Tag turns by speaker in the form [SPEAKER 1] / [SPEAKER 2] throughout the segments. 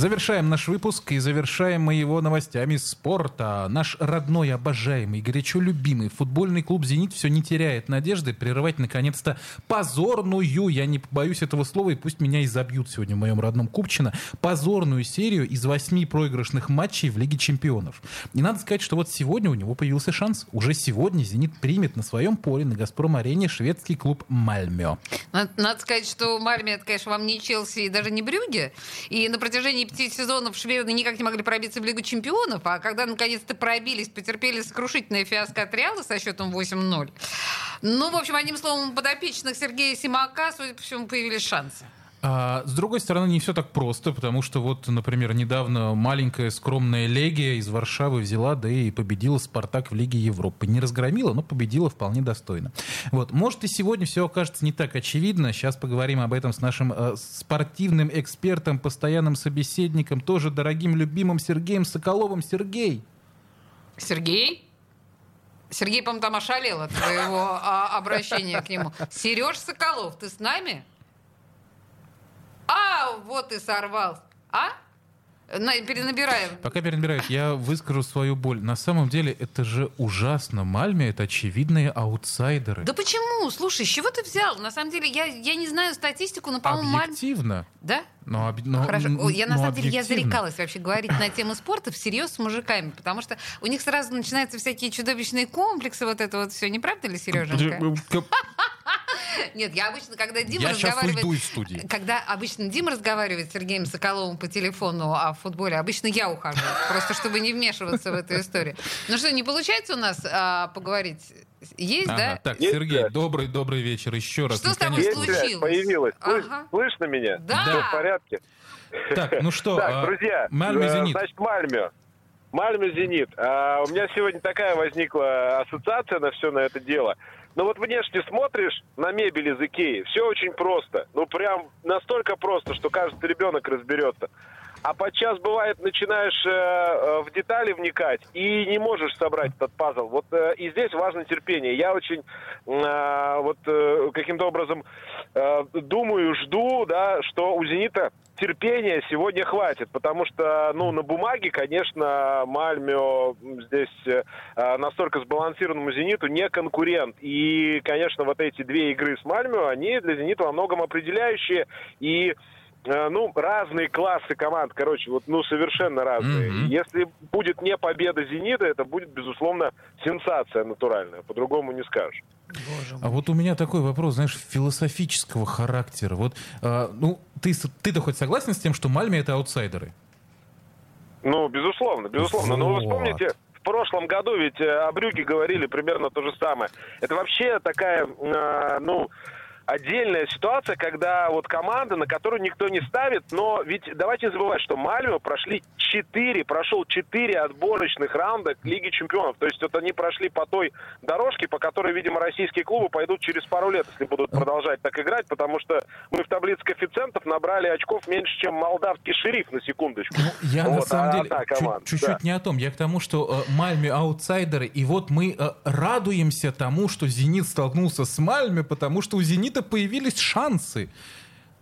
[SPEAKER 1] Завершаем наш выпуск и завершаем мы его новостями спорта. Наш родной, обожаемый, горячо любимый футбольный клуб «Зенит» все не теряет надежды прерывать, наконец-то, позорную, я не побоюсь этого слова, и пусть меня и забьют сегодня в моем родном Купчино, позорную серию из восьми проигрышных матчей в Лиге чемпионов. И надо сказать, что вот сегодня у него появился шанс. Уже сегодня «Зенит» примет на своем поле на «Газпром-арене» шведский клуб «Мальмё».
[SPEAKER 2] Надо, надо сказать, что Мальме, это, конечно, вам не Челси и даже не Брюге. И на протяжении пяти сезонов шведы никак не могли пробиться в Лигу чемпионов, а когда наконец-то пробились, потерпели сокрушительное фиаско от Реала со счетом 8-0. Ну, в общем, одним словом, подопечных Сергея Симака, судя по всему, появились шансы.
[SPEAKER 1] А, с другой стороны, не все так просто, потому что вот, например, недавно маленькая скромная Легия из Варшавы взяла, да и победила Спартак в Лиге Европы. Не разгромила, но победила вполне достойно. Вот. Может, и сегодня все окажется не так очевидно. Сейчас поговорим об этом с нашим э, спортивным экспертом, постоянным собеседником, тоже дорогим, любимым Сергеем Соколовым. Сергей!
[SPEAKER 2] Сергей? Сергей, по-моему, там ошалел от твоего а, обращения к нему. Сереж Соколов, ты с нами? А, вот и сорвался. А? На, перенабираем.
[SPEAKER 1] Пока перенабирают, я выскажу свою боль. На самом деле это же ужасно. Мальме — это очевидные аутсайдеры.
[SPEAKER 2] Да почему? Слушай, с чего ты взял? На самом деле, я, я не знаю статистику, но, по-моему, Мальме...
[SPEAKER 1] Объективно.
[SPEAKER 2] Да?
[SPEAKER 1] Но, но,
[SPEAKER 2] Хорошо. Я на
[SPEAKER 1] но
[SPEAKER 2] самом деле я зарекалась вообще говорить на тему спорта всерьез с мужиками, потому что у них сразу начинаются всякие чудовищные комплексы, вот это вот все. Не правда ли, Сереженька? Нет, я обычно, когда Дима
[SPEAKER 1] Я
[SPEAKER 2] разговаривает...
[SPEAKER 1] уйду из студии.
[SPEAKER 2] Когда обычно Дима разговаривает с Сергеем Соколовым по телефону о футболе, обычно я ухожу, просто чтобы не вмешиваться в эту историю. Ну что, не получается у нас а, поговорить? Есть,
[SPEAKER 1] Ага,
[SPEAKER 2] да?
[SPEAKER 1] Так,
[SPEAKER 3] Есть,
[SPEAKER 1] Сергей, добрый, добрый вечер еще раз.
[SPEAKER 2] Что с тобой.
[SPEAKER 3] Есть связь,
[SPEAKER 2] случилось?
[SPEAKER 3] появилась.
[SPEAKER 2] Ага.
[SPEAKER 3] Слышно меня?
[SPEAKER 2] Да.
[SPEAKER 3] Все в порядке?
[SPEAKER 1] Так, ну что,
[SPEAKER 3] Так,
[SPEAKER 1] а,
[SPEAKER 3] друзья,
[SPEAKER 1] Мальме
[SPEAKER 3] э,
[SPEAKER 1] Зенит.
[SPEAKER 3] значит, Мальме. Мальме Зенит. А, у меня сегодня такая возникла ассоциация на все на это дело. Ну вот внешне смотришь на мебель из Икеи, все очень просто. Ну прям настолько просто, что каждый ребенок разберется. А подчас бывает, начинаешь э, э, в детали вникать и не можешь собрать этот пазл. Вот э, и здесь важно терпение. Я очень э, вот э, каким-то образом э, думаю, жду, да, что у Зенита терпения сегодня хватит, потому что, ну, на бумаге, конечно, Мальмё здесь э, настолько сбалансированному Зениту не конкурент. И, конечно, вот эти две игры с Мальмё, они для Зенита во многом определяющие и э, ну, разные классы команд, короче, вот, ну, совершенно разные.
[SPEAKER 1] Мгм.
[SPEAKER 3] Если будет не победа «Зенита», это будет, безусловно, сенсация натуральная, по-другому не скажешь.
[SPEAKER 1] А вот у меня такой вопрос, знаешь, философического характера. Вот, а, ну, ты, ты-то хоть согласен с тем, что Мальме это аутсайдеры?
[SPEAKER 3] Ну, безусловно, безусловно. Но вы
[SPEAKER 1] Вот.
[SPEAKER 3] вспомните, в прошлом году ведь э, о Брюге говорили примерно то же самое. Это вообще такая, э, ну, отдельная ситуация, когда вот команда, на которую никто не ставит, но ведь давайте не забывать, что Мальмё прошли 4, прошел 4 отборочных раунда к Лиге Чемпионов. То есть вот они прошли по той дорожке, по которой, видимо, российские клубы пойдут через пару лет, если будут продолжать так играть, потому что мы в таблице коэффициентов набрали очков меньше, чем молдавский шериф, на секундочку.
[SPEAKER 1] Ну, я на
[SPEAKER 3] Вот,
[SPEAKER 1] самом
[SPEAKER 3] а
[SPEAKER 1] деле чуть-чуть
[SPEAKER 3] да.
[SPEAKER 1] не о том. Я к тому, что э, Мальме аутсайдеры, и вот мы э, радуемся тому, что Зенит столкнулся с Мальме, потому что у Зенита появились шансы.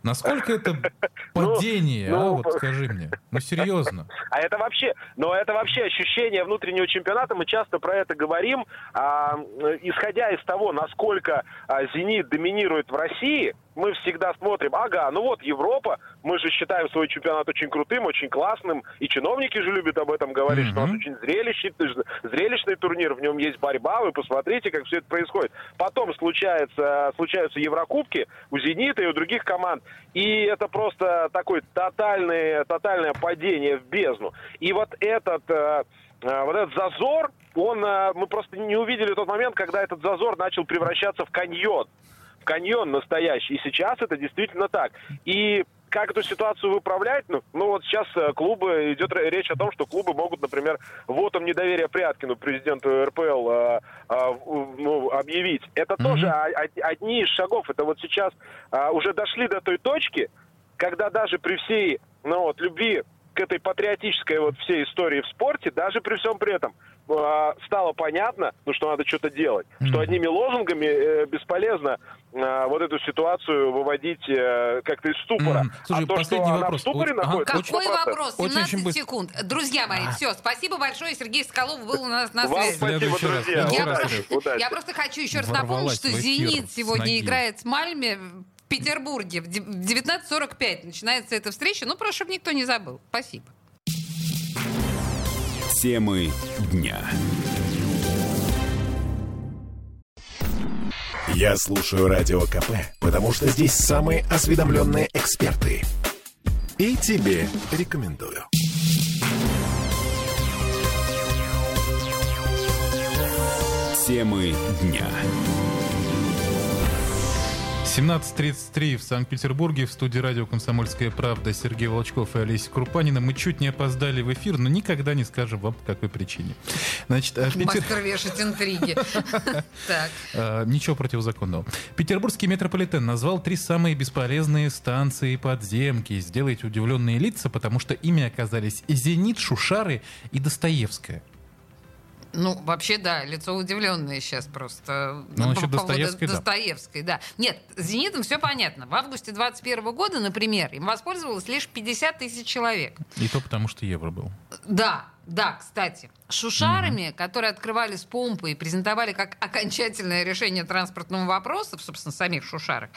[SPEAKER 1] Насколько это падение, а?
[SPEAKER 3] ну,
[SPEAKER 1] Вот скажи мне. Ну, серьезно.
[SPEAKER 3] А это вообще, но это вообще ощущение внутреннего чемпионата. Мы часто про это говорим, а, исходя из того, насколько а, Зенит доминирует в России. Мы всегда смотрим, ага, ну вот Европа, мы же считаем свой чемпионат очень крутым, очень классным, и чиновники же любят об этом говорить, что у нас очень зрелищный, зрелищный турнир, в нем есть борьба, вы посмотрите, как все это происходит. Потом случается, случаются Еврокубки у «Зенита» и у других команд, и это просто такое тотальное, тотальное падение в бездну. И вот этот... э, э, Вот этот зазор, он, э, мы просто не увидели тот момент, когда этот зазор начал превращаться в каньон каньон настоящий. И сейчас это действительно так. И как эту ситуацию выправлять? Ну, ну вот сейчас э, клубы, идет речь о том, что клубы могут, например, вотом недоверия Пряткину, президенту РПЛ, э, в- ну, объявить. Это
[SPEAKER 1] Мгм.
[SPEAKER 3] тоже одни из шагов. Это вот сейчас э, уже дошли до той точки, когда даже при всей ну, вот, любви к этой патриотической вот всей истории в спорте, даже при всем при этом, э, стало понятно, ну, что надо что-то делать. Mm-hmm. Что одними лозунгами э, бесполезно э, вот эту ситуацию выводить э, как-то из ступора.
[SPEAKER 1] Mm-hmm. Слушай,
[SPEAKER 3] а то,
[SPEAKER 1] последний
[SPEAKER 3] что
[SPEAKER 1] вопрос.
[SPEAKER 3] она в ступоре
[SPEAKER 1] ага,
[SPEAKER 3] находится...
[SPEAKER 2] Какой
[SPEAKER 3] 100%.
[SPEAKER 2] вопрос?
[SPEAKER 1] Очень,
[SPEAKER 2] 17
[SPEAKER 1] очень быстро.
[SPEAKER 2] секунд. Друзья мои,
[SPEAKER 1] А.
[SPEAKER 2] все, спасибо большое. Сергей Соколов был у нас на
[SPEAKER 3] Вам
[SPEAKER 2] связи.
[SPEAKER 3] спасибо,
[SPEAKER 1] Следующий раз.
[SPEAKER 3] друзья.
[SPEAKER 2] Я,
[SPEAKER 1] раз,
[SPEAKER 3] Удачи,
[SPEAKER 2] я просто хочу еще раз напомнить, что «Зенит» сегодня играет с Мальме Петербурге. В де- в 19.45 начинается эта встреча. Ну, просто, чтобы никто не забыл. Спасибо.
[SPEAKER 4] Темы дня. Я слушаю Радио КП, потому что здесь самые осведомленные эксперты. И тебе рекомендую. Темы дня.
[SPEAKER 1] 17.33 в Санкт-Петербурге в студии радио «Комсомольская правда» Сергей Волчков и Олеся Крупанина. Мы чуть не опоздали в эфир, но никогда не скажем вам, по какой причине. Значит, э, Петер-
[SPEAKER 2] Мастер вешать интриги.
[SPEAKER 1] Э, ничего противозаконного. Петербургский метрополитен назвал три самые бесполезные станции подземки. Сделайте удивленные лица, потому что ими оказались «Зенит», «Шушары» и «Достоевская».
[SPEAKER 2] Ну, вообще, да, лицо удивленное сейчас просто.
[SPEAKER 1] Ну,
[SPEAKER 2] По
[SPEAKER 1] насчет
[SPEAKER 2] поводу
[SPEAKER 1] Достоевской, да.
[SPEAKER 2] Достоевской, да. Нет, с «Зенитом» все понятно. В августе 21 года, например, им воспользовалось лишь 50 тысяч человек.
[SPEAKER 1] И то потому, что евро был.
[SPEAKER 2] Да, да, кстати. Шушарами, которые открывали с помпы и презентовали как окончательное решение транспортного вопроса, собственно, самих шушарок,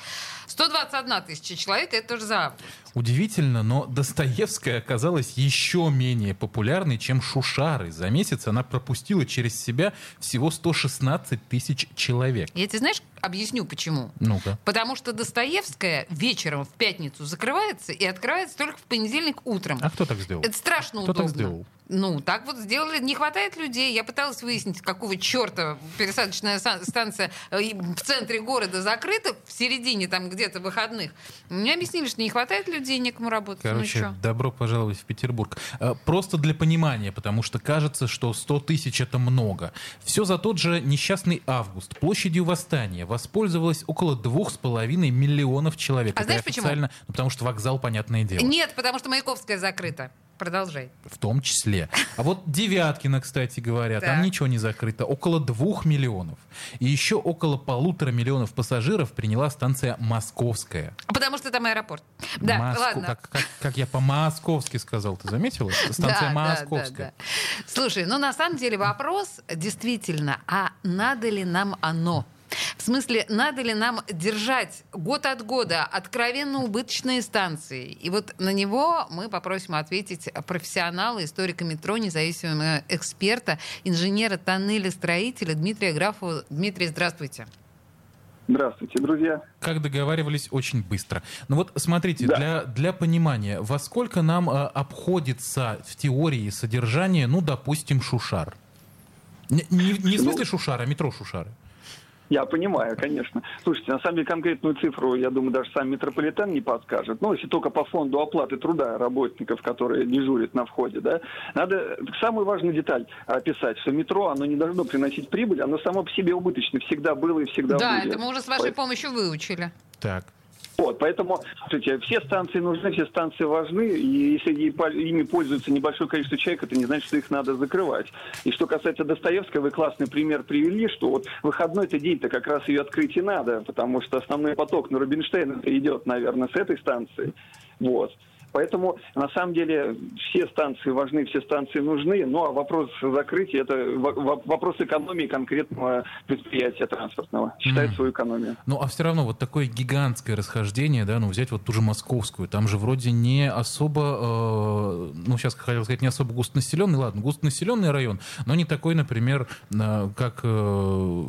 [SPEAKER 2] 121 тысяча человек, это тоже за август.
[SPEAKER 1] Удивительно, но Достоевская оказалась еще менее популярной, чем Шушары. За месяц она пропустила через себя всего 116 тысяч человек.
[SPEAKER 2] Я тебе, знаешь, объясню, почему.
[SPEAKER 1] Ну-ка.
[SPEAKER 2] Потому что Достоевская вечером в пятницу закрывается и открывается только в понедельник утром.
[SPEAKER 1] А кто так сделал?
[SPEAKER 2] Это страшно
[SPEAKER 1] Кто
[SPEAKER 2] удобно.
[SPEAKER 1] так сделал?
[SPEAKER 2] Ну, так вот сделали. Не хватает людей. Я пыталась выяснить, какого черта пересадочная станция э, в центре города закрыта, в середине там где-то выходных. Мне объяснили, что не хватает людей, некому работать.
[SPEAKER 1] Короче,
[SPEAKER 2] ну,
[SPEAKER 1] добро пожаловать в Петербург. А, Просто для понимания, потому что кажется, что 100 тысяч это много. Все за тот же несчастный август. Площадью восстания воспользовалось около 2,5 миллионов человек.
[SPEAKER 2] А
[SPEAKER 1] Это
[SPEAKER 2] знаешь почему?
[SPEAKER 1] официально, ну, потому что вокзал, понятное дело.
[SPEAKER 2] Нет, потому что Маяковская закрыта. Продолжай.
[SPEAKER 1] В том числе. А вот Девяткина, кстати говоря, там ничего не закрыто. Около двух миллионов. И еще около полутора миллионов пассажиров приняла станция Московская.
[SPEAKER 2] Потому что там аэропорт. Да,
[SPEAKER 1] Моско-
[SPEAKER 2] ладно.
[SPEAKER 1] Как, как- как я по-московски сказал, ты заметила? Станция
[SPEAKER 2] Да, да,
[SPEAKER 1] Московская.
[SPEAKER 2] да, да. Слушай, ну на самом деле вопрос действительно, а надо ли нам оно? В смысле, надо ли нам держать год от года откровенно убыточные станции? И вот на него мы попросим ответить профессионала, историка метро, независимого эксперта, инженера тоннеля-строителя Дмитрия Графова. Дмитрий, здравствуйте.
[SPEAKER 5] Здравствуйте, друзья.
[SPEAKER 1] Как договаривались, очень быстро. Ну вот смотрите,
[SPEAKER 5] Да.
[SPEAKER 1] для, для понимания, во сколько нам э, обходится в теории содержание, ну, допустим, Шушар? Не, не- не в
[SPEAKER 5] Ну,
[SPEAKER 1] смысле Шушара, а метро Шушары.
[SPEAKER 5] Я понимаю, конечно. Слушайте, на самом деле конкретную цифру, я думаю, даже сам метрополитен не подскажет. Ну, если только по фонду оплаты труда работников, которые дежурят на входе, да. Надо самую важную деталь описать, что метро, оно не должно приносить прибыль, оно само по себе убыточно всегда было и всегда
[SPEAKER 2] Да,
[SPEAKER 5] будет.
[SPEAKER 2] это мы уже с вашей
[SPEAKER 5] Поэтому-
[SPEAKER 2] помощью выучили.
[SPEAKER 1] Так.
[SPEAKER 5] Вот, поэтому, слушайте, все станции нужны, все станции важны, и если ими пользуется небольшое количество человек, это не значит, что их надо закрывать. И что касается Достоевской, вы классный пример привели, что вот выходной-то день-то как раз ее открыть и надо, потому что основной поток на Рубинштейн идет, наверное, с этой станции. Вот. Поэтому, на самом деле, все станции важны, все станции нужны, ну а вопрос закрытия – это во- во- вопрос экономии конкретного предприятия транспортного. Считает
[SPEAKER 1] Мгм.
[SPEAKER 5] свою экономию.
[SPEAKER 1] Ну, а все равно вот такое гигантское расхождение, да, ну, взять вот ту же московскую, там же вроде не особо, э, ну, сейчас хотел сказать, не особо густонаселенный, ладно, густонаселенный район, но не такой, например, э, как э,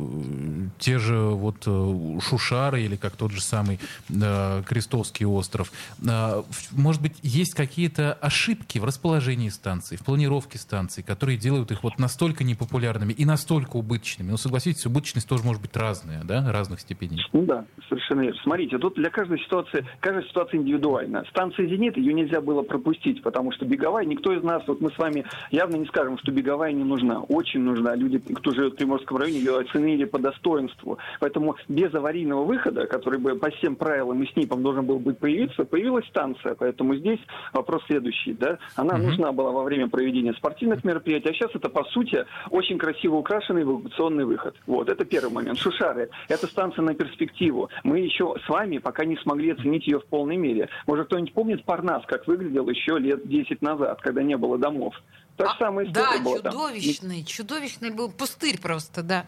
[SPEAKER 1] те же вот э, Шушары или как тот же самый э, Крестовский остров. Э, может быть, есть какие-то ошибки в расположении станций, в планировке станций, которые делают их вот настолько непопулярными и настолько убыточными. Ну, согласитесь, убыточность тоже может быть разная, да, разных степеней.
[SPEAKER 5] Ну да, совершенно верно. Смотрите, тут для каждой ситуации, каждая ситуация индивидуальна. Станция «Зенит», ее нельзя было пропустить, потому что беговая, никто из нас, вот мы с вами явно не скажем, что беговая не нужна. Очень нужна. Люди, кто живет в Приморском районе, ее оценили по достоинству. Поэтому без аварийного выхода, который бы по всем правилам и СНИПам должен был быть появиться, появилась станция. Поэтому здесь вопрос следующий. Да? Она
[SPEAKER 1] Мгм.
[SPEAKER 5] нужна была во время проведения спортивных мероприятий, а сейчас это, по сути, очень красиво украшенный эвакуационный выход. Вот, это первый момент. Шушары – это станция на перспективу. Мы еще с вами пока не смогли оценить ее в полной мере. Может, кто-нибудь помнит Парнас, как выглядел еще лет 10 назад, когда не было домов? Так
[SPEAKER 2] А,
[SPEAKER 5] самая
[SPEAKER 2] да,
[SPEAKER 5] история была там.
[SPEAKER 2] чудовищный, чудовищный был пустырь просто, да.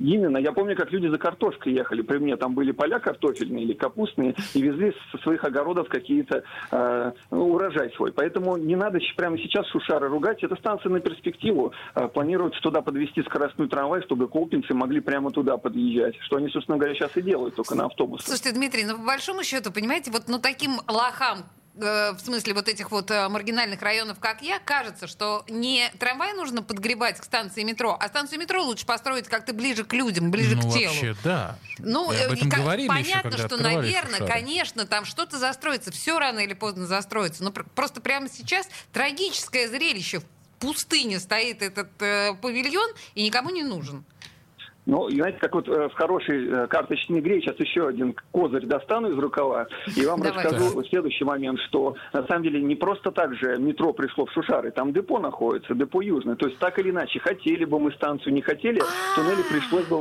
[SPEAKER 5] Именно. Я помню, как люди за картошкой ехали. При мне там были поля картофельные или капустные и везли со своих огородов какие-то э, ну, урожай свой. Поэтому не надо прямо сейчас Шушары ругать. Это станция на перспективу. Э, планируется туда подвести скоростной трамвай, чтобы колпинцы могли прямо туда подъезжать. Что они, собственно говоря, сейчас и делают, только на автобусах.
[SPEAKER 2] Слушайте, Дмитрий, ну по большому счету, понимаете, вот ну таким лохам в смысле вот этих вот э, маргинальных районов, как я, кажется, что не трамвай нужно подгребать к станции метро, а станцию метро лучше построить как-то ближе к людям, ближе
[SPEAKER 1] ну,
[SPEAKER 2] к телу.
[SPEAKER 1] вообще, да.
[SPEAKER 2] Ну,
[SPEAKER 1] И об
[SPEAKER 2] э,
[SPEAKER 1] этом
[SPEAKER 2] ка-
[SPEAKER 1] говорили еще,
[SPEAKER 2] понятно,
[SPEAKER 1] когда
[SPEAKER 2] что, наверное,
[SPEAKER 1] Шушары.
[SPEAKER 2] конечно, там что-то застроится, все рано или поздно застроится. Но пр- просто прямо сейчас трагическое зрелище. В пустыне стоит этот э, павильон и никому не нужен.
[SPEAKER 5] Ну, знаете, как вот э, в хорошей э, карточной игре сейчас еще один козырь достану из рукава и вам
[SPEAKER 2] Давай.
[SPEAKER 5] расскажу следующий момент, что на самом деле не просто так же метро пришло в Шушары, там депо находится, депо Южное. То есть так или иначе, хотели бы мы станцию, не хотели, в туннеле пришлось бы